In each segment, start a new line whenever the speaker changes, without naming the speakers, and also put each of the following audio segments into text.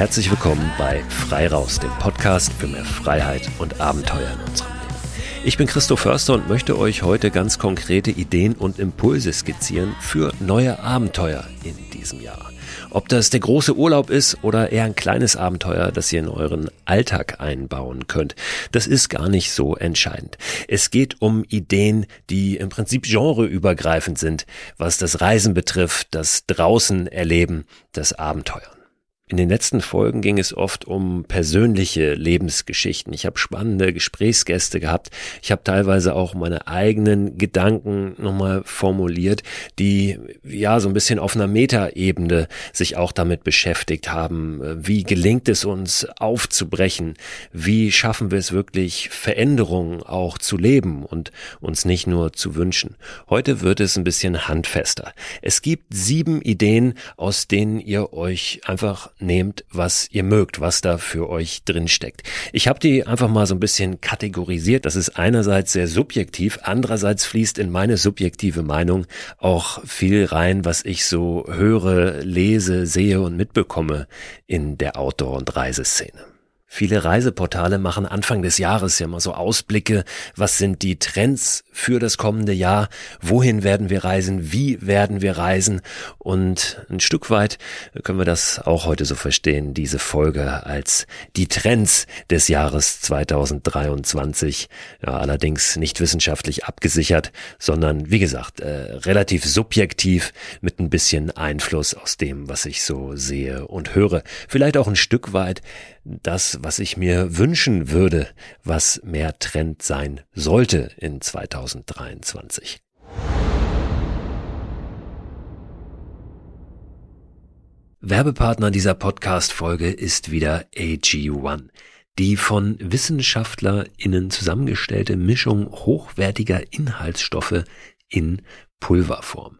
Herzlich willkommen bei Frei Raus, dem Podcast für mehr Freiheit und Abenteuer in unserem Leben. Ich bin Christoph Förster und möchte euch heute ganz konkrete Ideen und Impulse skizzieren für neue Abenteuer in diesem Jahr. Ob das der große Urlaub ist oder eher ein kleines Abenteuer, das ihr in euren Alltag einbauen könnt, das ist gar nicht so entscheidend. Es geht um Ideen, die im Prinzip genreübergreifend sind, was das Reisen betrifft, das Draußen erleben, das Abenteuern. In den letzten Folgen ging es oft um persönliche Lebensgeschichten. Ich habe spannende Gesprächsgäste gehabt. Ich habe teilweise auch meine eigenen Gedanken nochmal formuliert, die ja so ein bisschen auf einer Metaebene sich auch damit beschäftigt haben. Wie gelingt es uns aufzubrechen? Wie schaffen wir es wirklich, Veränderungen auch zu leben und uns nicht nur zu wünschen? Heute wird es ein bisschen handfester. Es gibt sieben Ideen, aus denen ihr euch einfach nehmt, was ihr mögt, was da für euch drin steckt. Ich habe die einfach mal so ein bisschen kategorisiert. Das ist einerseits sehr subjektiv, andererseits fließt in meine subjektive Meinung auch viel rein, was ich so höre, lese, sehe und mitbekomme in der Outdoor- und Reiseszene. Viele Reiseportale machen Anfang des Jahres ja mal so Ausblicke. Was sind die Trends für das kommende Jahr? Wohin werden wir reisen? Wie werden wir reisen? Und ein Stück weit können wir das auch heute so verstehen, diese Folge als die Trends des Jahres 2023. Ja, allerdings nicht wissenschaftlich abgesichert, sondern wie gesagt, äh, relativ subjektiv mit ein bisschen Einfluss aus dem, was ich so sehe und höre. Vielleicht auch ein Stück weit das, was ich mir wünschen würde, was mehr Trend sein sollte in 2023. Werbepartner dieser Podcast-Folge ist wieder AG1. Die von WissenschaftlerInnen zusammengestellte Mischung hochwertiger Inhaltsstoffe in Pulverform.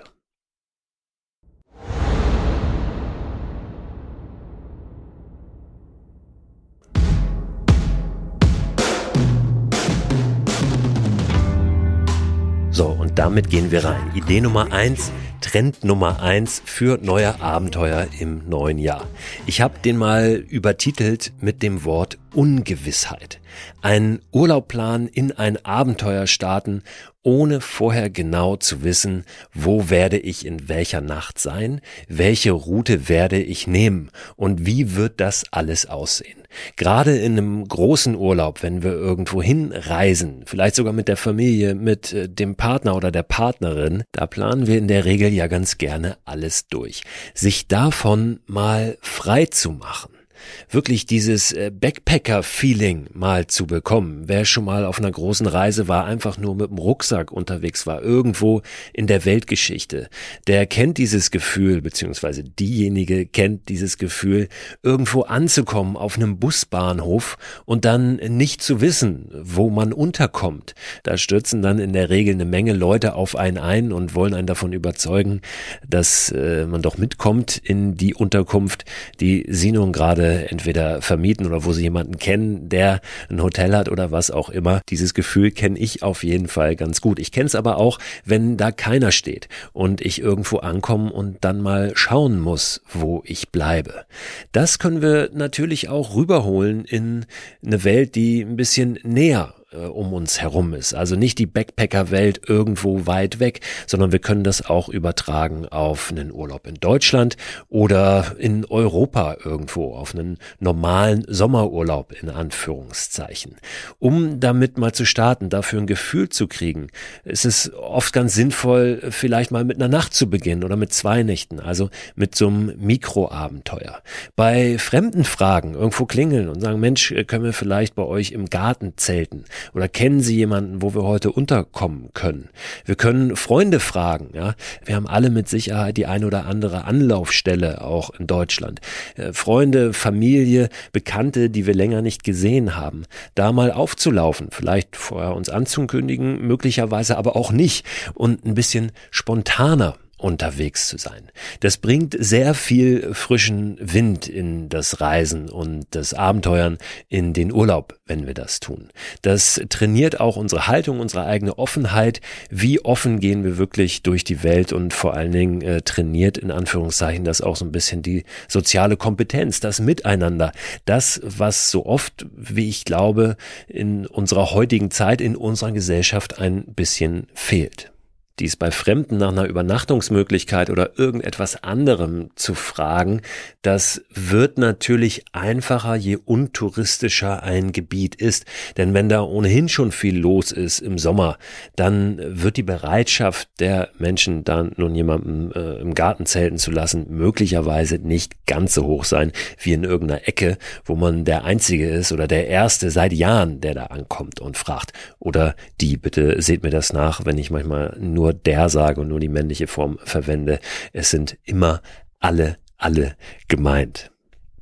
So, und damit gehen wir rein. Idee Nummer eins, Trend Nummer eins für neue Abenteuer im neuen Jahr. Ich habe den mal übertitelt mit dem Wort Ungewissheit. Ein Urlaubplan in ein Abenteuer starten, ohne vorher genau zu wissen, wo werde ich in welcher Nacht sein, welche Route werde ich nehmen und wie wird das alles aussehen. Gerade in einem großen Urlaub, wenn wir irgendwo hinreisen, vielleicht sogar mit der Familie, mit äh, dem Partner oder der Partnerin, da planen wir in der Regel ja ganz gerne alles durch. Sich davon mal frei zu machen wirklich dieses äh, Backpacker-Feeling mal zu bekommen. Wer schon mal auf einer großen Reise war, einfach nur mit dem Rucksack unterwegs war, irgendwo in der Weltgeschichte, der kennt dieses Gefühl, beziehungsweise diejenige kennt dieses Gefühl, irgendwo anzukommen auf einem Busbahnhof und dann nicht zu wissen, wo man unterkommt. Da stürzen dann in der Regel eine Menge Leute auf einen ein und wollen einen davon überzeugen, dass äh, man doch mitkommt in die Unterkunft, die sie nun gerade entweder vermieten oder wo sie jemanden kennen, der ein Hotel hat oder was auch immer. Dieses Gefühl kenne ich auf jeden Fall ganz gut. Ich kenne es aber auch, wenn da keiner steht und ich irgendwo ankomme und dann mal schauen muss, wo ich bleibe. Das können wir natürlich auch rüberholen in eine Welt, die ein bisschen näher äh, um uns herum ist. Also nicht die Backpacker-Welt irgendwo weit weg, sondern wir können das auch übertragen auf einen Urlaub in Deutschland oder in Europa irgendwo, auf einen normalen Sommerurlaub in Anführungszeichen. Um damit mal zu starten, dafür ein Gefühl zu kriegen, ist es oft ganz sinnvoll, vielleicht mal mit einer Nacht zu beginnen oder mit zwei Nächten, also mit so einem Mikroabenteuer. Bei fremden Fragen irgendwo klingeln und sagen, Mensch, können wir vielleicht bei euch im Garten zelten? Oder kennen Sie jemanden, wo wir heute unterkommen können? Wir können Freunde fragen, ja. Wir haben alle mit Sicherheit die eine oder andere Anlaufstelle auch in Deutschland. Äh, Freunde, Familie, Bekannte, die wir länger nicht gesehen haben. Da mal aufzulaufen, vielleicht vorher uns anzukündigen, möglicherweise aber auch nicht und ein bisschen spontaner unterwegs zu sein. Das bringt sehr viel frischen Wind in das Reisen und das Abenteuern in den Urlaub, wenn wir das tun. Das trainiert auch unsere Haltung, unsere eigene Offenheit. Wie offen gehen wir wirklich durch die Welt und vor allen Dingen äh, trainiert in Anführungszeichen das auch so ein bisschen die soziale Kompetenz, das Miteinander, das, was so oft, wie ich glaube, in unserer heutigen Zeit, in unserer Gesellschaft ein bisschen fehlt dies bei Fremden nach einer Übernachtungsmöglichkeit oder irgendetwas anderem zu fragen, das wird natürlich einfacher, je untouristischer ein Gebiet ist. Denn wenn da ohnehin schon viel los ist im Sommer, dann wird die Bereitschaft der Menschen, dann nun jemanden äh, im Garten zelten zu lassen, möglicherweise nicht ganz so hoch sein wie in irgendeiner Ecke, wo man der Einzige ist oder der Erste seit Jahren, der da ankommt und fragt. Oder die, bitte seht mir das nach, wenn ich manchmal nur nur der sage und nur die männliche Form verwende. Es sind immer alle, alle gemeint.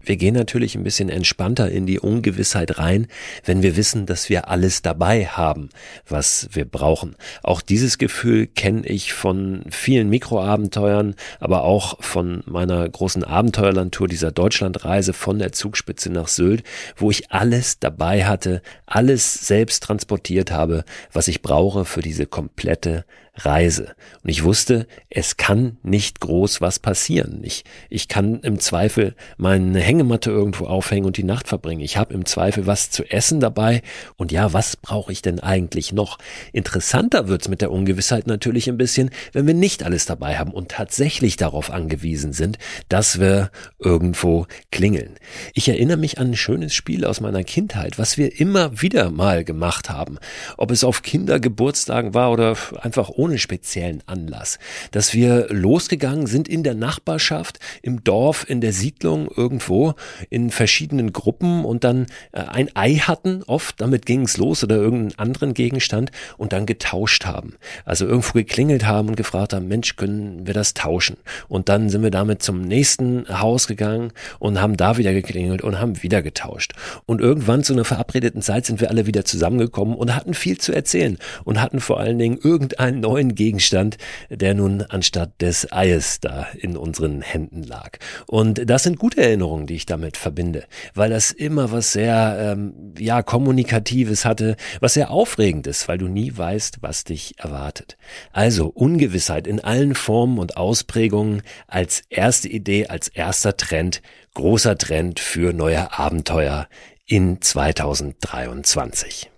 Wir gehen natürlich ein bisschen entspannter in die Ungewissheit rein, wenn wir wissen, dass wir alles dabei haben, was wir brauchen. Auch dieses Gefühl kenne ich von vielen Mikroabenteuern, aber auch von meiner großen Abenteuerlandtour dieser Deutschlandreise von der Zugspitze nach Sylt, wo ich alles dabei hatte, alles selbst transportiert habe, was ich brauche für diese komplette Reise. Und ich wusste, es kann nicht groß was passieren. Ich, ich kann im Zweifel meine Hängematte irgendwo aufhängen und die Nacht verbringen. Ich habe im Zweifel was zu essen dabei. Und ja, was brauche ich denn eigentlich noch? Interessanter wird's mit der Ungewissheit natürlich ein bisschen, wenn wir nicht alles dabei haben und tatsächlich darauf angewiesen sind, dass wir irgendwo klingeln. Ich erinnere mich an ein schönes Spiel aus meiner Kindheit, was wir immer wieder mal gemacht haben. Ob es auf Kindergeburtstagen war oder einfach ohne ohne speziellen Anlass, dass wir losgegangen sind in der Nachbarschaft, im Dorf, in der Siedlung irgendwo, in verschiedenen Gruppen und dann äh, ein Ei hatten, oft, damit ging es los oder irgendeinen anderen Gegenstand und dann getauscht haben. Also irgendwo geklingelt haben und gefragt haben, Mensch, können wir das tauschen? Und dann sind wir damit zum nächsten Haus gegangen und haben da wieder geklingelt und haben wieder getauscht. Und irgendwann zu einer verabredeten Zeit sind wir alle wieder zusammengekommen und hatten viel zu erzählen und hatten vor allen Dingen irgendeinen neuen Gegenstand, der nun anstatt des Eies da in unseren Händen lag. Und das sind gute Erinnerungen, die ich damit verbinde, weil das immer was sehr, ähm, ja, kommunikatives hatte, was sehr aufregend ist, weil du nie weißt, was dich erwartet. Also Ungewissheit in allen Formen und Ausprägungen als erste Idee, als erster Trend, großer Trend für neue Abenteuer in 2023.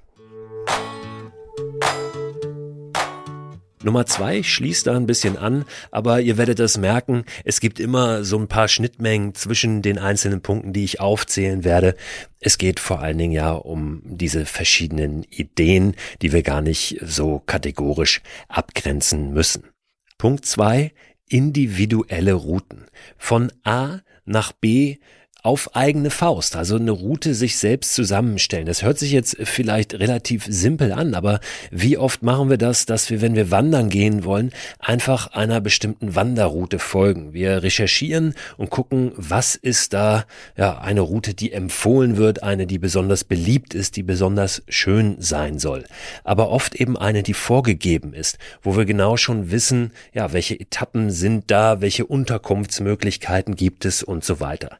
Nummer zwei schließt da ein bisschen an, aber ihr werdet das merken, es gibt immer so ein paar Schnittmengen zwischen den einzelnen Punkten, die ich aufzählen werde. Es geht vor allen Dingen ja um diese verschiedenen Ideen, die wir gar nicht so kategorisch abgrenzen müssen. Punkt zwei, individuelle Routen. Von A nach B auf eigene Faust, also eine Route sich selbst zusammenstellen. Das hört sich jetzt vielleicht relativ simpel an, aber wie oft machen wir das, dass wir, wenn wir wandern gehen wollen, einfach einer bestimmten Wanderroute folgen. Wir recherchieren und gucken, was ist da, ja, eine Route, die empfohlen wird, eine, die besonders beliebt ist, die besonders schön sein soll. Aber oft eben eine, die vorgegeben ist, wo wir genau schon wissen, ja, welche Etappen sind da, welche Unterkunftsmöglichkeiten gibt es und so weiter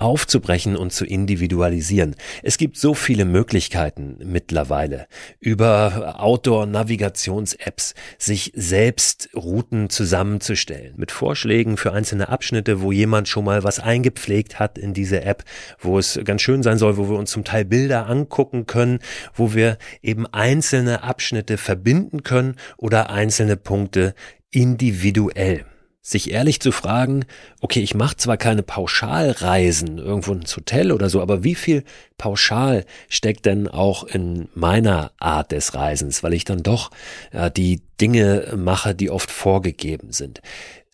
aufzubrechen und zu individualisieren. Es gibt so viele Möglichkeiten mittlerweile über Outdoor-Navigations-Apps sich selbst Routen zusammenzustellen mit Vorschlägen für einzelne Abschnitte, wo jemand schon mal was eingepflegt hat in diese App, wo es ganz schön sein soll, wo wir uns zum Teil Bilder angucken können, wo wir eben einzelne Abschnitte verbinden können oder einzelne Punkte individuell sich ehrlich zu fragen, okay, ich mache zwar keine Pauschalreisen irgendwo ins Hotel oder so, aber wie viel pauschal steckt denn auch in meiner Art des Reisens, weil ich dann doch ja, die Dinge mache, die oft vorgegeben sind.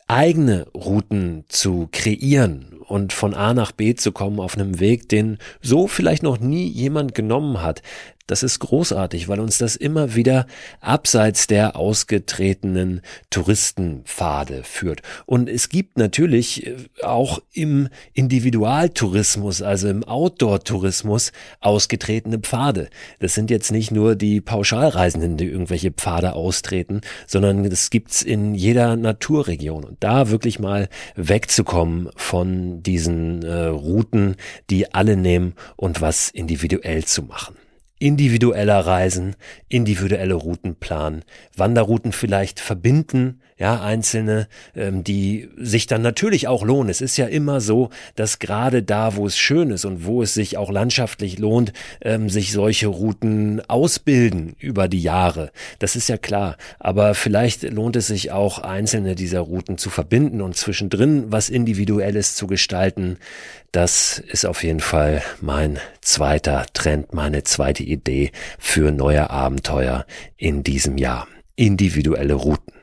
Eigene Routen zu kreieren und von A nach B zu kommen auf einem Weg, den so vielleicht noch nie jemand genommen hat, das ist großartig, weil uns das immer wieder abseits der ausgetretenen Touristenpfade führt. Und es gibt natürlich äh, auch im Individualtourismus, also im Outdoor-Tourismus, ausgetretene Pfade. Das sind jetzt nicht nur die Pauschalreisenden, die irgendwelche Pfade austreten, sondern das gibt's in jeder Naturregion. Und da wirklich mal wegzukommen von diesen äh, Routen, die alle nehmen und was individuell zu machen individueller Reisen, individuelle Routen planen, Wanderrouten vielleicht verbinden, ja, einzelne, ähm, die sich dann natürlich auch lohnen. Es ist ja immer so, dass gerade da, wo es schön ist und wo es sich auch landschaftlich lohnt, ähm, sich solche Routen ausbilden über die Jahre. Das ist ja klar. Aber vielleicht lohnt es sich auch, einzelne dieser Routen zu verbinden und zwischendrin was Individuelles zu gestalten. Das ist auf jeden Fall mein zweiter Trend, meine zweite Idee für neue Abenteuer in diesem Jahr. Individuelle Routen.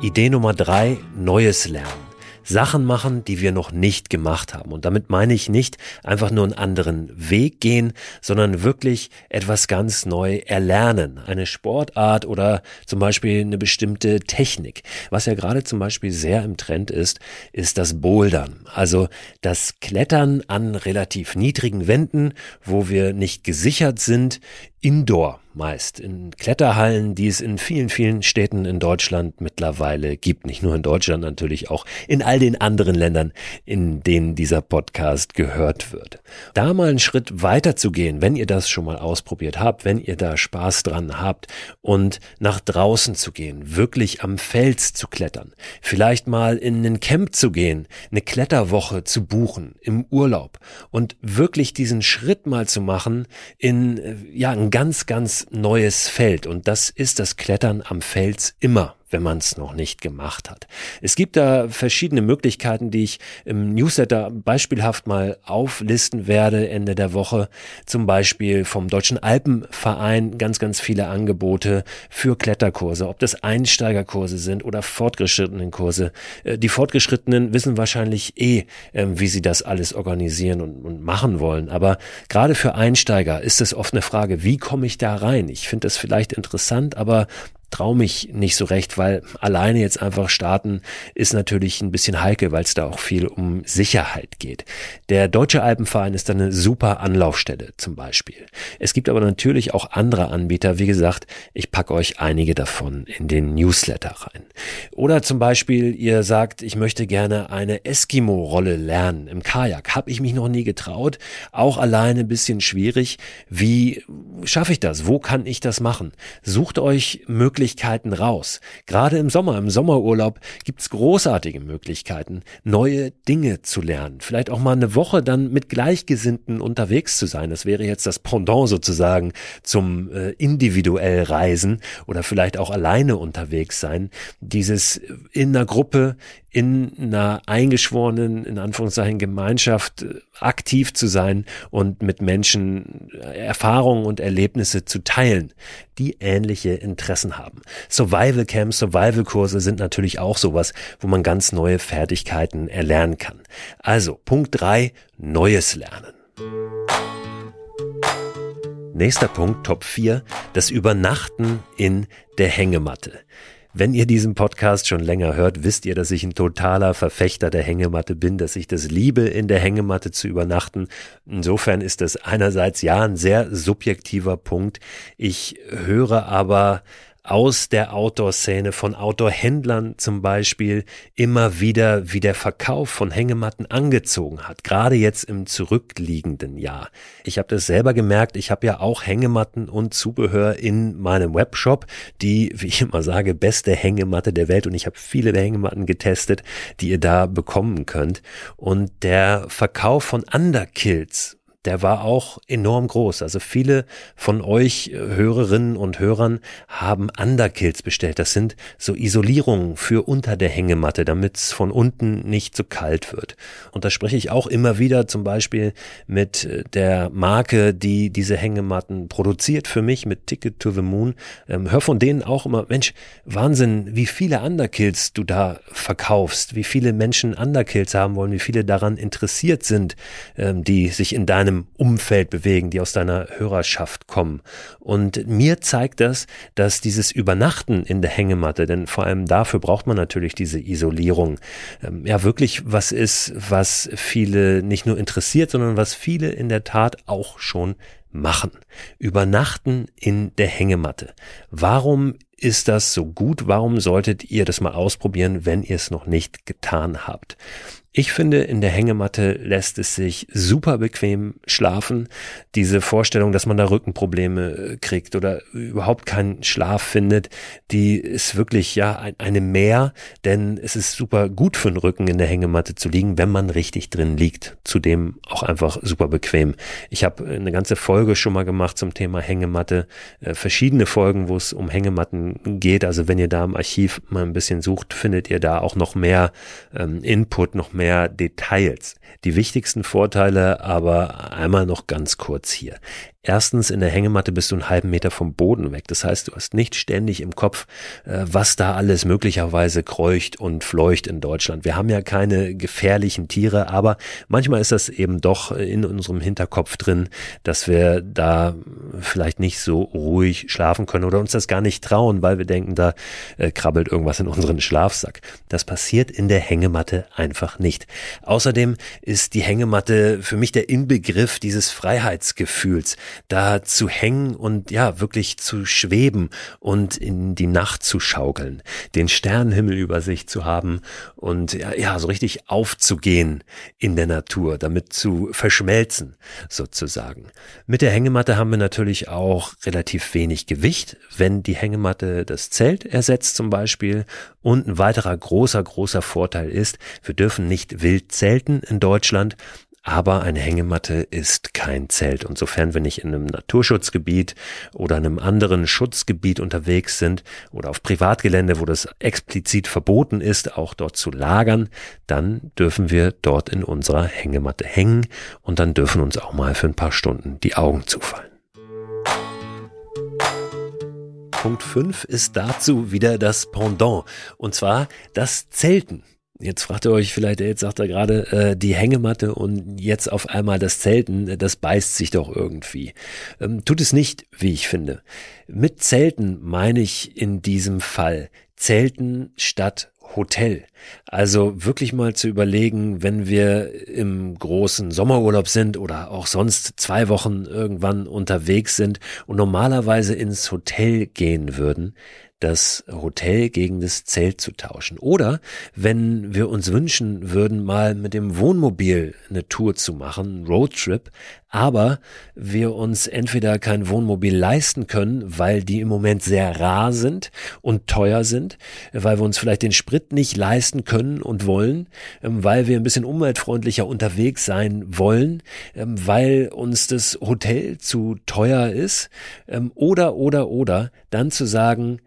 Idee Nummer drei, Neues lernen. Sachen machen, die wir noch nicht gemacht haben. Und damit meine ich nicht einfach nur einen anderen Weg gehen, sondern wirklich etwas ganz neu erlernen. Eine Sportart oder zum Beispiel eine bestimmte Technik. Was ja gerade zum Beispiel sehr im Trend ist, ist das Bouldern. Also das Klettern an relativ niedrigen Wänden, wo wir nicht gesichert sind, indoor meist in Kletterhallen, die es in vielen, vielen Städten in Deutschland mittlerweile gibt. Nicht nur in Deutschland, natürlich auch in all den anderen Ländern, in denen dieser Podcast gehört wird. Da mal einen Schritt weiter zu gehen, wenn ihr das schon mal ausprobiert habt, wenn ihr da Spaß dran habt und nach draußen zu gehen, wirklich am Fels zu klettern, vielleicht mal in ein Camp zu gehen, eine Kletterwoche zu buchen im Urlaub und wirklich diesen Schritt mal zu machen in, äh, ja, ein ganz, ganz neues Feld. Und das ist das Klettern am Fels immer wenn man es noch nicht gemacht hat. Es gibt da verschiedene Möglichkeiten, die ich im Newsletter beispielhaft mal auflisten werde Ende der Woche. Zum Beispiel vom Deutschen Alpenverein ganz, ganz viele Angebote für Kletterkurse, ob das Einsteigerkurse sind oder fortgeschrittenen Kurse. Äh, die Fortgeschrittenen wissen wahrscheinlich eh, ähm, wie sie das alles organisieren und, und machen wollen. Aber gerade für Einsteiger ist es oft eine Frage, wie komme ich da rein? Ich finde das vielleicht interessant, aber traue mich nicht so recht, weil alleine jetzt einfach starten ist natürlich ein bisschen heikel, weil es da auch viel um Sicherheit geht. Der Deutsche Alpenverein ist dann eine super Anlaufstelle zum Beispiel. Es gibt aber natürlich auch andere Anbieter. Wie gesagt, ich packe euch einige davon in den Newsletter rein. Oder zum Beispiel, ihr sagt, ich möchte gerne eine Eskimo-Rolle lernen im Kajak. Habe ich mich noch nie getraut. Auch alleine ein bisschen schwierig. Wie schaffe ich das? Wo kann ich das machen? Sucht euch möglichst Möglichkeiten raus. Gerade im Sommer, im Sommerurlaub gibt's großartige Möglichkeiten, neue Dinge zu lernen. Vielleicht auch mal eine Woche dann mit Gleichgesinnten unterwegs zu sein. Das wäre jetzt das Pendant sozusagen zum äh, individuell Reisen oder vielleicht auch alleine unterwegs sein. Dieses in einer Gruppe in einer eingeschworenen, in Anführungszeichen, Gemeinschaft äh, aktiv zu sein und mit Menschen äh, Erfahrungen und Erlebnisse zu teilen, die ähnliche Interessen haben. Survival Camps, Survival Kurse sind natürlich auch sowas, wo man ganz neue Fertigkeiten erlernen kann. Also, Punkt drei: Neues lernen. Nächster Punkt, Top 4, das Übernachten in der Hängematte. Wenn ihr diesen Podcast schon länger hört, wisst ihr, dass ich ein totaler Verfechter der Hängematte bin, dass ich das liebe, in der Hängematte zu übernachten. Insofern ist das einerseits ja ein sehr subjektiver Punkt. Ich höre aber aus der Outdoor-Szene, von Outdoor-Händlern zum Beispiel, immer wieder, wie der Verkauf von Hängematten angezogen hat, gerade jetzt im zurückliegenden Jahr. Ich habe das selber gemerkt, ich habe ja auch Hängematten und Zubehör in meinem Webshop, die, wie ich immer sage, beste Hängematte der Welt und ich habe viele der Hängematten getestet, die ihr da bekommen könnt. Und der Verkauf von Underkills der war auch enorm groß. Also viele von euch äh, Hörerinnen und Hörern haben Underkills bestellt. Das sind so Isolierungen für unter der Hängematte, damit es von unten nicht so kalt wird. Und da spreche ich auch immer wieder zum Beispiel mit äh, der Marke, die diese Hängematten produziert für mich mit Ticket to the Moon. Ähm, hör von denen auch immer, Mensch, Wahnsinn, wie viele Underkills du da verkaufst, wie viele Menschen Underkills haben wollen, wie viele daran interessiert sind, ähm, die sich in deinem deinem Umfeld bewegen, die aus deiner Hörerschaft kommen. Und mir zeigt das, dass dieses Übernachten in der Hängematte, denn vor allem dafür braucht man natürlich diese Isolierung, ähm, ja wirklich was ist, was viele nicht nur interessiert, sondern was viele in der Tat auch schon machen. Übernachten in der Hängematte. Warum ist das so gut? Warum solltet ihr das mal ausprobieren, wenn ihr es noch nicht getan habt? Ich finde, in der Hängematte lässt es sich super bequem schlafen. Diese Vorstellung, dass man da Rückenprobleme äh, kriegt oder überhaupt keinen Schlaf findet, die ist wirklich ja eine Mehr, denn es ist super gut für den Rücken in der Hängematte zu liegen, wenn man richtig drin liegt. Zudem auch einfach super bequem. Ich habe eine ganze Folge schon mal gemacht zum Thema Hängematte, äh, verschiedene Folgen, wo es um Hängematten geht. Also wenn ihr da im Archiv mal ein bisschen sucht, findet ihr da auch noch mehr ähm, Input, noch mehr mehr Details. Die wichtigsten Vorteile aber einmal noch ganz kurz hier. Erstens, in der Hängematte bist du einen halben Meter vom Boden weg. Das heißt, du hast nicht ständig im Kopf, äh, was da alles möglicherweise kreucht und fleucht in Deutschland. Wir haben ja keine gefährlichen Tiere, aber manchmal ist das eben doch in unserem Hinterkopf drin, dass wir da vielleicht nicht so ruhig schlafen können oder uns das gar nicht trauen, weil wir denken, da äh, krabbelt irgendwas in unseren Schlafsack. Das passiert in der Hängematte einfach nicht. Außerdem ist die Hängematte für mich der Inbegriff dieses Freiheitsgefühls da zu hängen und ja, wirklich zu schweben und in die Nacht zu schaukeln, den Sternenhimmel über sich zu haben und ja, ja, so richtig aufzugehen in der Natur, damit zu verschmelzen sozusagen. Mit der Hängematte haben wir natürlich auch relativ wenig Gewicht, wenn die Hängematte das Zelt ersetzt zum Beispiel. Und ein weiterer großer, großer Vorteil ist, wir dürfen nicht wild zelten in Deutschland. Aber eine Hängematte ist kein Zelt. Und sofern wir nicht in einem Naturschutzgebiet oder einem anderen Schutzgebiet unterwegs sind oder auf Privatgelände, wo das explizit verboten ist, auch dort zu lagern, dann dürfen wir dort in unserer Hängematte hängen und dann dürfen uns auch mal für ein paar Stunden die Augen zufallen. Punkt 5 ist dazu wieder das Pendant, und zwar das Zelten. Jetzt fragt ihr euch vielleicht, jetzt sagt er gerade, äh, die Hängematte und jetzt auf einmal das Zelten, das beißt sich doch irgendwie. Ähm, tut es nicht, wie ich finde. Mit Zelten meine ich in diesem Fall Zelten statt Hotel. Also wirklich mal zu überlegen, wenn wir im großen Sommerurlaub sind oder auch sonst zwei Wochen irgendwann unterwegs sind und normalerweise ins Hotel gehen würden, das Hotel gegen das Zelt zu tauschen. Oder wenn wir uns wünschen würden, mal mit dem Wohnmobil eine Tour zu machen, Roadtrip, aber wir uns entweder kein Wohnmobil leisten können, weil die im Moment sehr rar sind und teuer sind, weil wir uns vielleicht den Sprit nicht leisten können und wollen, ähm, weil wir ein bisschen umweltfreundlicher unterwegs sein wollen, ähm, weil uns das Hotel zu teuer ist, ähm, oder, oder, oder, dann zu sagen,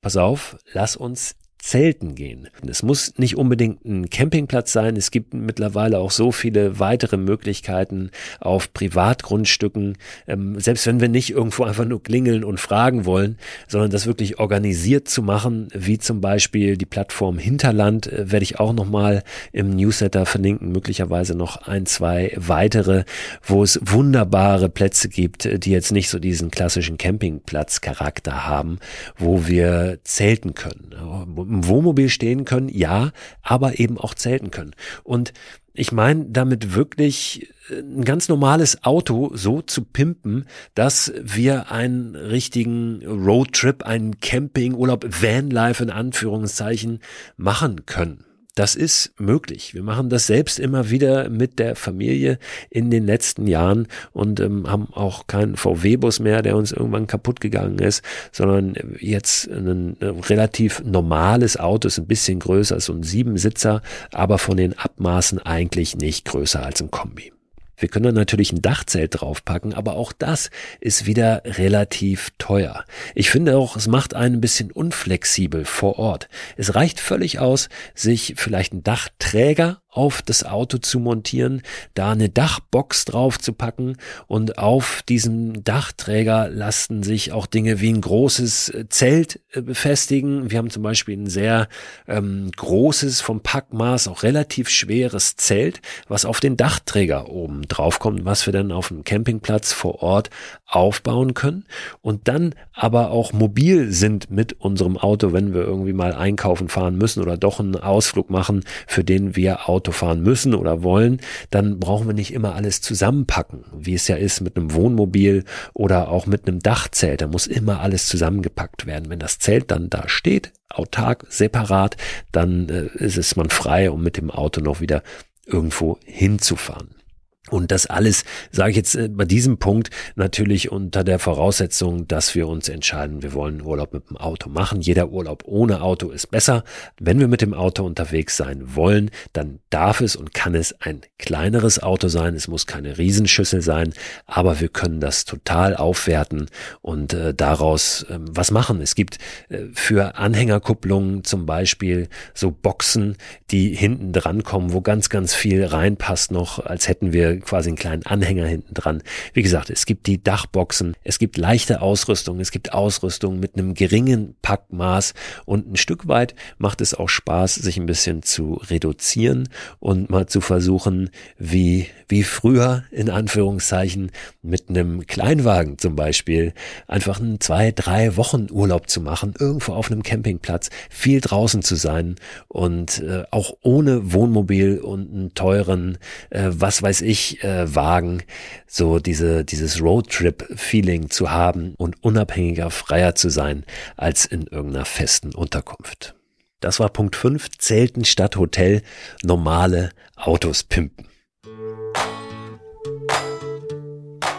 pass auf, lass uns Zelten gehen. Es muss nicht unbedingt ein Campingplatz sein. Es gibt mittlerweile auch so viele weitere Möglichkeiten auf Privatgrundstücken. Ähm, selbst wenn wir nicht irgendwo einfach nur klingeln und fragen wollen, sondern das wirklich organisiert zu machen, wie zum Beispiel die Plattform Hinterland, äh, werde ich auch nochmal im Newsletter verlinken. Möglicherweise noch ein, zwei weitere, wo es wunderbare Plätze gibt, äh, die jetzt nicht so diesen klassischen Campingplatzcharakter haben, wo wir zelten können im Wohnmobil stehen können, ja, aber eben auch zelten können. Und ich meine damit wirklich äh, ein ganz normales Auto so zu pimpen, dass wir einen richtigen Roadtrip, einen Campingurlaub, Vanlife in Anführungszeichen machen können. Das ist möglich. Wir machen das selbst immer wieder mit der Familie in den letzten Jahren und ähm, haben auch keinen VW-Bus mehr, der uns irgendwann kaputt gegangen ist, sondern jetzt ein, ein relativ normales Auto, ist ein bisschen größer als so ein Siebensitzer, aber von den Abmaßen eigentlich nicht größer als ein Kombi. Wir können dann natürlich ein Dachzelt draufpacken, aber auch das ist wieder relativ teuer. Ich finde auch, es macht einen ein bisschen unflexibel vor Ort. Es reicht völlig aus, sich vielleicht einen Dachträger auf das Auto zu montieren, da eine Dachbox drauf zu packen und auf diesem Dachträger lasten sich auch Dinge wie ein großes äh, Zelt äh, befestigen. Wir haben zum Beispiel ein sehr ähm, großes, vom Packmaß auch relativ schweres Zelt, was auf den Dachträger oben draufkommt, was wir dann auf dem Campingplatz vor Ort aufbauen können und dann aber auch mobil sind mit unserem Auto, wenn wir irgendwie mal einkaufen fahren müssen oder doch einen Ausflug machen, für den wir Auto fahren müssen oder wollen, dann brauchen wir nicht immer alles zusammenpacken, wie es ja ist mit einem Wohnmobil oder auch mit einem Dachzelt. Da muss immer alles zusammengepackt werden. Wenn das Zelt dann da steht, autark, separat, dann äh, ist es man frei, um mit dem Auto noch wieder irgendwo hinzufahren. Und das alles, sage ich jetzt äh, bei diesem Punkt, natürlich unter der Voraussetzung, dass wir uns entscheiden, wir wollen Urlaub mit dem Auto machen. Jeder Urlaub ohne Auto ist besser. Wenn wir mit dem Auto unterwegs sein wollen, dann darf es und kann es ein kleineres Auto sein. Es muss keine Riesenschüssel sein, aber wir können das total aufwerten und äh, daraus äh, was machen. Es gibt äh, für Anhängerkupplungen zum Beispiel so Boxen, die hinten dran kommen, wo ganz, ganz viel reinpasst noch, als hätten wir quasi einen kleinen Anhänger hinten dran. Wie gesagt, es gibt die Dachboxen, es gibt leichte Ausrüstung, es gibt Ausrüstung mit einem geringen Packmaß und ein Stück weit macht es auch Spaß, sich ein bisschen zu reduzieren und mal zu versuchen, wie, wie früher in Anführungszeichen mit einem Kleinwagen zum Beispiel einfach einen zwei, drei Wochen Urlaub zu machen, irgendwo auf einem Campingplatz, viel draußen zu sein und äh, auch ohne Wohnmobil und einen teuren, äh, was weiß ich, äh, wagen, so diese, dieses Roadtrip-Feeling zu haben und unabhängiger, freier zu sein als in irgendeiner festen Unterkunft. Das war Punkt 5, Zelten statt Hotel, normale Autos pimpen.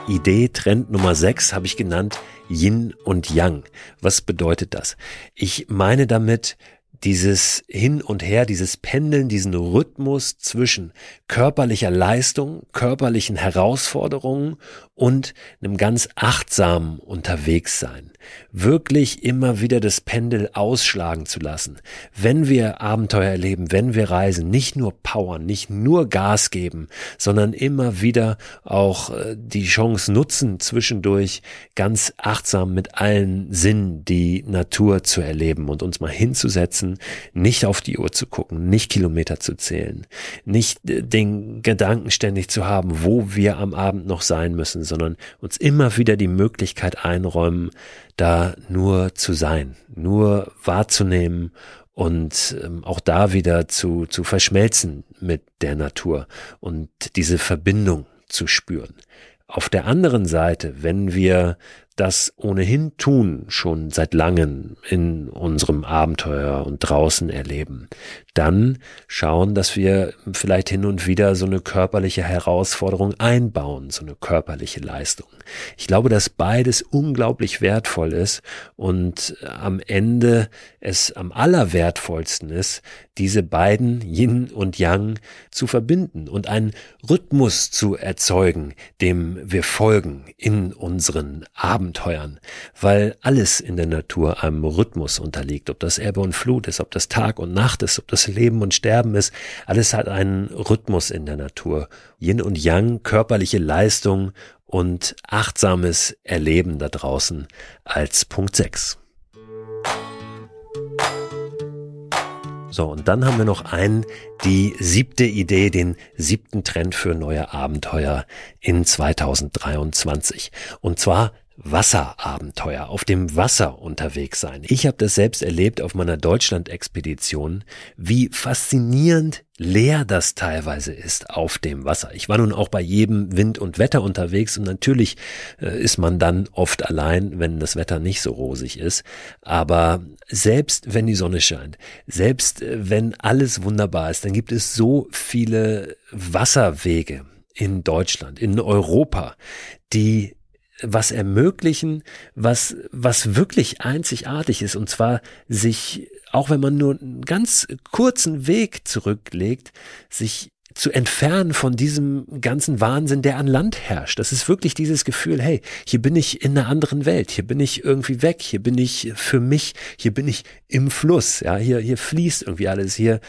Idee Trend Nummer 6 habe ich genannt Yin und Yang. Was bedeutet das? Ich meine damit dieses Hin und Her, dieses Pendeln, diesen Rhythmus zwischen körperlicher Leistung, körperlichen Herausforderungen und einem ganz achtsamen Unterwegssein. Wirklich immer wieder das Pendel ausschlagen zu lassen. Wenn wir Abenteuer erleben, wenn wir reisen, nicht nur powern, nicht nur Gas geben, sondern immer wieder auch äh, die Chance nutzen, zwischendurch ganz achtsam mit allen Sinnen die Natur zu erleben und uns mal hinzusetzen, nicht auf die Uhr zu gucken, nicht Kilometer zu zählen, nicht äh, den Gedanken ständig zu haben, wo wir am Abend noch sein müssen, sondern uns immer wieder die Möglichkeit einräumen, da nur zu sein, nur wahrzunehmen und ähm, auch da wieder zu, zu verschmelzen mit der Natur und diese Verbindung zu spüren. Auf der anderen Seite, wenn wir das ohnehin tun, schon seit langem in unserem Abenteuer und draußen erleben, dann schauen, dass wir vielleicht hin und wieder so eine körperliche Herausforderung einbauen, so eine körperliche Leistung. Ich glaube, dass beides unglaublich wertvoll ist und am Ende es am allerwertvollsten ist, diese beiden Yin und Yang zu verbinden und einen Rhythmus zu erzeugen, dem wir folgen in unseren Abenteuern, weil alles in der Natur einem Rhythmus unterliegt, ob das Ebbe und Flut ist, ob das Tag und Nacht ist, ob das Leben und Sterben ist, alles hat einen Rhythmus in der Natur. Yin und Yang, körperliche Leistung und achtsames Erleben da draußen als Punkt 6. So, und dann haben wir noch einen, die siebte Idee, den siebten Trend für neue Abenteuer in 2023. Und zwar Wasserabenteuer, auf dem Wasser unterwegs sein. Ich habe das selbst erlebt auf meiner Deutschland-Expedition, wie faszinierend leer das teilweise ist auf dem Wasser. Ich war nun auch bei jedem Wind und Wetter unterwegs und natürlich äh, ist man dann oft allein, wenn das Wetter nicht so rosig ist. Aber selbst wenn die Sonne scheint, selbst äh, wenn alles wunderbar ist, dann gibt es so viele Wasserwege in Deutschland, in Europa, die was ermöglichen, was, was wirklich einzigartig ist. Und zwar sich, auch wenn man nur einen ganz kurzen Weg zurücklegt, sich zu entfernen von diesem ganzen Wahnsinn, der an Land herrscht. Das ist wirklich dieses Gefühl, hey, hier bin ich in einer anderen Welt, hier bin ich irgendwie weg, hier bin ich für mich, hier bin ich im Fluss, ja, hier, hier fließt irgendwie alles, hier,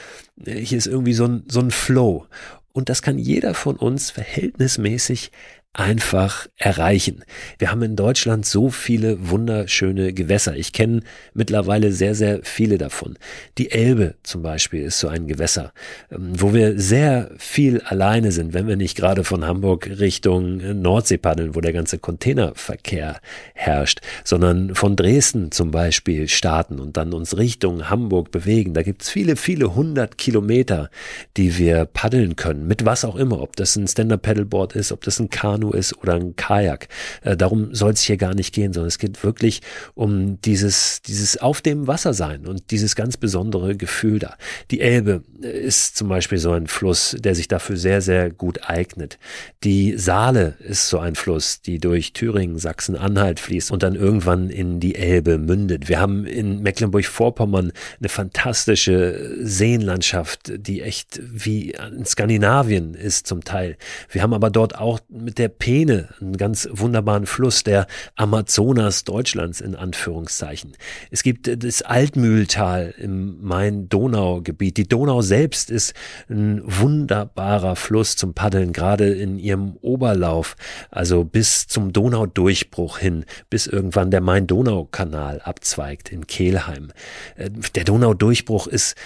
hier ist irgendwie so ein, so ein Flow. Und das kann jeder von uns verhältnismäßig einfach erreichen. Wir haben in Deutschland so viele wunderschöne Gewässer. Ich kenne mittlerweile sehr, sehr viele davon. Die Elbe zum Beispiel ist so ein Gewässer, ähm, wo wir sehr viel alleine sind, wenn wir nicht gerade von Hamburg Richtung Nordsee paddeln, wo der ganze Containerverkehr herrscht, sondern von Dresden zum Beispiel starten und dann uns Richtung Hamburg bewegen. Da gibt's viele, viele hundert Kilometer, die wir paddeln können, mit was auch immer, ob das ein Stand-Up-Paddleboard ist, ob das ein Kanu Kanu ist oder ein Kajak. Äh, darum soll es hier gar nicht gehen, sondern es geht wirklich um dieses, dieses auf dem Wasser sein und dieses ganz besondere Gefühl da. Die Elbe äh, ist zum Beispiel so ein Fluss, der sich dafür sehr, sehr gut eignet. Die Saale ist so ein Fluss, die durch Thüringen, Sachsen-Anhalt fließt und dann irgendwann in die Elbe mündet. Wir haben in Mecklenburg-Vorpommern eine fantastische Seenlandschaft, die echt wie in Skandinavien ist zum Teil. Wir haben aber dort auch mit der Peene, einen ganz wunderbaren Fluss, der Amazonas Deutschlands in Anführungszeichen. Es gibt das Altmühltal im Main-Donau-Gebiet. Die Donau selbst ist ein wunderbarer Fluss zum Paddeln, gerade in ihrem Oberlauf, also bis zum Donaudurchbruch hin, bis irgendwann der Main-Donau-Kanal abzweigt in Kelheim. Äh, der Donaudurchbruch ist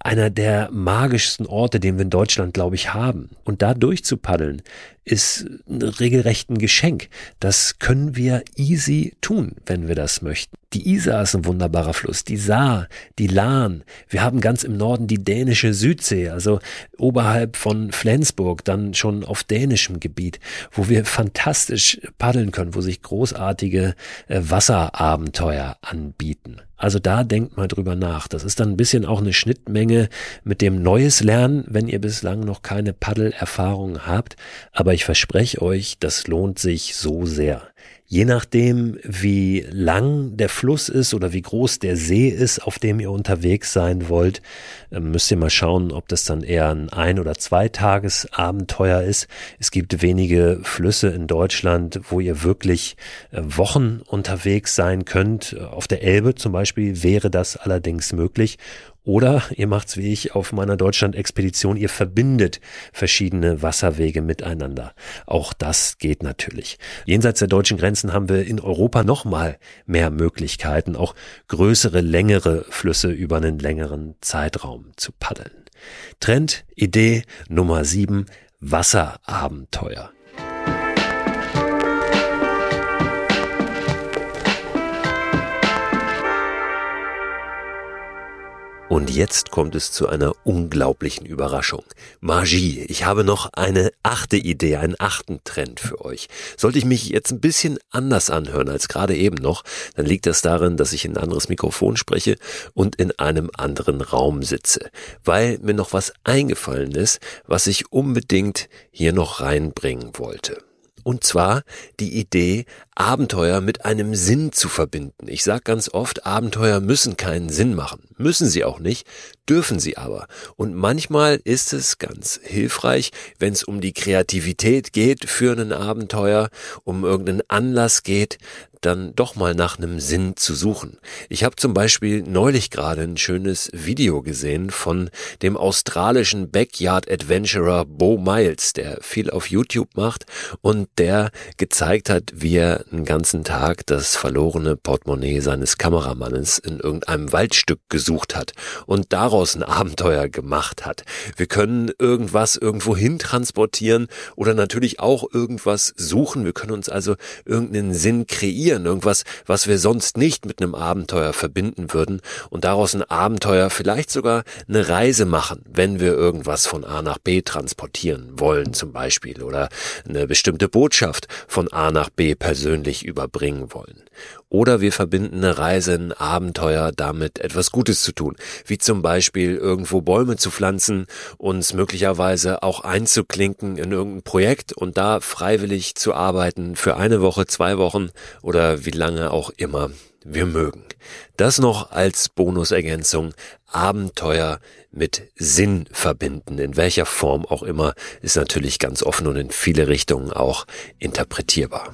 einer der magischsten Orte, den wir in Deutschland, glaube ich, haben. Und da durchzupaddeln ist regelrecht ein Geschenk. Das können wir easy tun, wenn wir das möchten. Die Isar ist ein wunderbarer Fluss, die Saar, die Lahn. Wir haben ganz im Norden die dänische Südsee, also oberhalb von Flensburg, dann schon auf dänischem Gebiet, wo wir fantastisch paddeln können, wo sich großartige äh, Wasserabenteuer anbieten. Also da denkt mal drüber nach. Das ist dann ein bisschen auch eine Schnittmenge mit dem Neues Lernen, wenn ihr bislang noch keine Paddelerfahrung habt. Aber ich verspreche euch, das lohnt sich so sehr. Je nachdem, wie lang der Fluss ist oder wie groß der See ist, auf dem ihr unterwegs sein wollt, ähm, müsst ihr mal schauen, ob das dann eher ein ein- oder zweitagesabenteuer ist. Es gibt wenige Flüsse in Deutschland, wo ihr wirklich äh, Wochen unterwegs sein könnt. Auf der Elbe zum Beispiel wäre das allerdings möglich. Oder ihr macht's wie ich auf meiner Deutschland-Expedition, ihr verbindet verschiedene Wasserwege miteinander. Auch das geht natürlich. Jenseits der deutschen Grenzen haben wir in Europa nochmal mehr Möglichkeiten, auch größere, längere Flüsse über einen längeren Zeitraum zu paddeln. Trend, Idee Nummer sieben, Wasserabenteuer. Und jetzt kommt es zu einer unglaublichen Überraschung. Magie. Ich habe noch eine achte Idee, einen achten Trend für euch. Sollte ich mich jetzt ein bisschen anders anhören als gerade eben noch, dann liegt das darin, dass ich in ein anderes Mikrofon spreche und in einem anderen Raum sitze, weil mir noch was eingefallen ist, was ich unbedingt hier noch reinbringen wollte. Und zwar die Idee, Abenteuer mit einem Sinn zu verbinden. Ich sage ganz oft, Abenteuer müssen keinen Sinn machen. Müssen sie auch nicht, dürfen sie aber. Und manchmal ist es ganz hilfreich, wenn es um die Kreativität geht für einen Abenteuer, um irgendeinen Anlass geht, dann doch mal nach einem Sinn zu suchen. Ich habe zum Beispiel neulich gerade ein schönes Video gesehen von dem australischen Backyard Adventurer Bo Miles, der viel auf YouTube macht und der gezeigt hat, wie er einen ganzen Tag das verlorene Portemonnaie seines Kameramannes in irgendeinem Waldstück gesucht hat und daraus ein Abenteuer gemacht hat. Wir können irgendwas irgendwo hin transportieren oder natürlich auch irgendwas suchen. Wir können uns also irgendeinen Sinn kreieren irgendwas, was wir sonst nicht mit einem Abenteuer verbinden würden und daraus ein Abenteuer, vielleicht sogar eine Reise machen, wenn wir irgendwas von A nach B transportieren wollen zum Beispiel oder eine bestimmte Botschaft von A nach B persönlich überbringen wollen. Oder wir verbinden eine Reise, ein Abenteuer damit, etwas Gutes zu tun, wie zum Beispiel irgendwo Bäume zu pflanzen, uns möglicherweise auch einzuklinken in irgendein Projekt und da freiwillig zu arbeiten für eine Woche, zwei Wochen oder wie lange auch immer wir mögen. Das noch als Bonusergänzung. Abenteuer mit Sinn verbinden, in welcher Form auch immer, ist natürlich ganz offen und in viele Richtungen auch interpretierbar.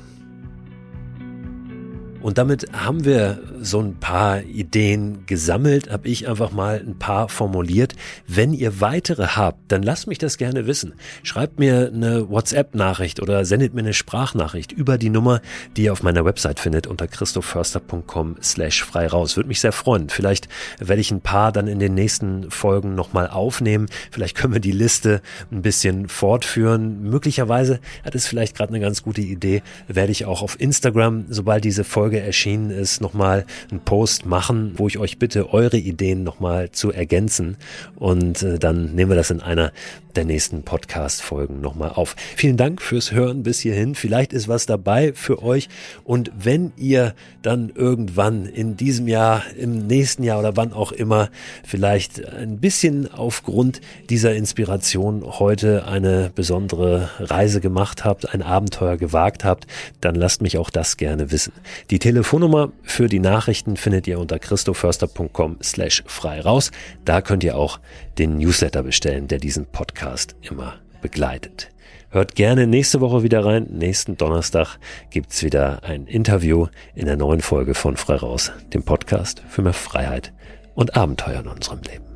Und damit haben wir so ein paar Ideen gesammelt, habe ich einfach mal ein paar formuliert. Wenn ihr weitere habt, dann lasst mich das gerne wissen. Schreibt mir eine WhatsApp-Nachricht oder sendet mir eine Sprachnachricht über die Nummer, die ihr auf meiner Website findet unter christoförster.com slash frei raus. Würde mich sehr freuen. Vielleicht werde ich ein paar dann in den nächsten Folgen nochmal aufnehmen. Vielleicht können wir die Liste ein bisschen fortführen. Möglicherweise hat es vielleicht gerade eine ganz gute Idee, werde ich auch auf Instagram, sobald diese Folge Folge erschienen ist, nochmal einen Post machen, wo ich euch bitte, eure Ideen nochmal zu ergänzen. Und äh, dann nehmen wir das in einer der nächsten Podcast-Folgen nochmal auf. Vielen Dank fürs Hören bis hierhin. Vielleicht ist was dabei für euch. Und wenn ihr dann irgendwann in diesem Jahr, im nächsten Jahr oder wann auch immer, vielleicht ein bisschen aufgrund dieser Inspiration heute eine besondere Reise gemacht habt, ein Abenteuer gewagt habt, dann lasst mich auch das gerne wissen. Die Telefonnummer für die Nachrichten findet ihr unter christoförster.com slash frei raus. Da könnt ihr auch den Newsletter bestellen, der diesen Podcast immer begleitet. Hört gerne nächste Woche wieder rein. Nächsten Donnerstag gibt's wieder ein Interview in der neuen Folge von Frei raus, dem Podcast für mehr Freiheit und Abenteuer in unserem Leben.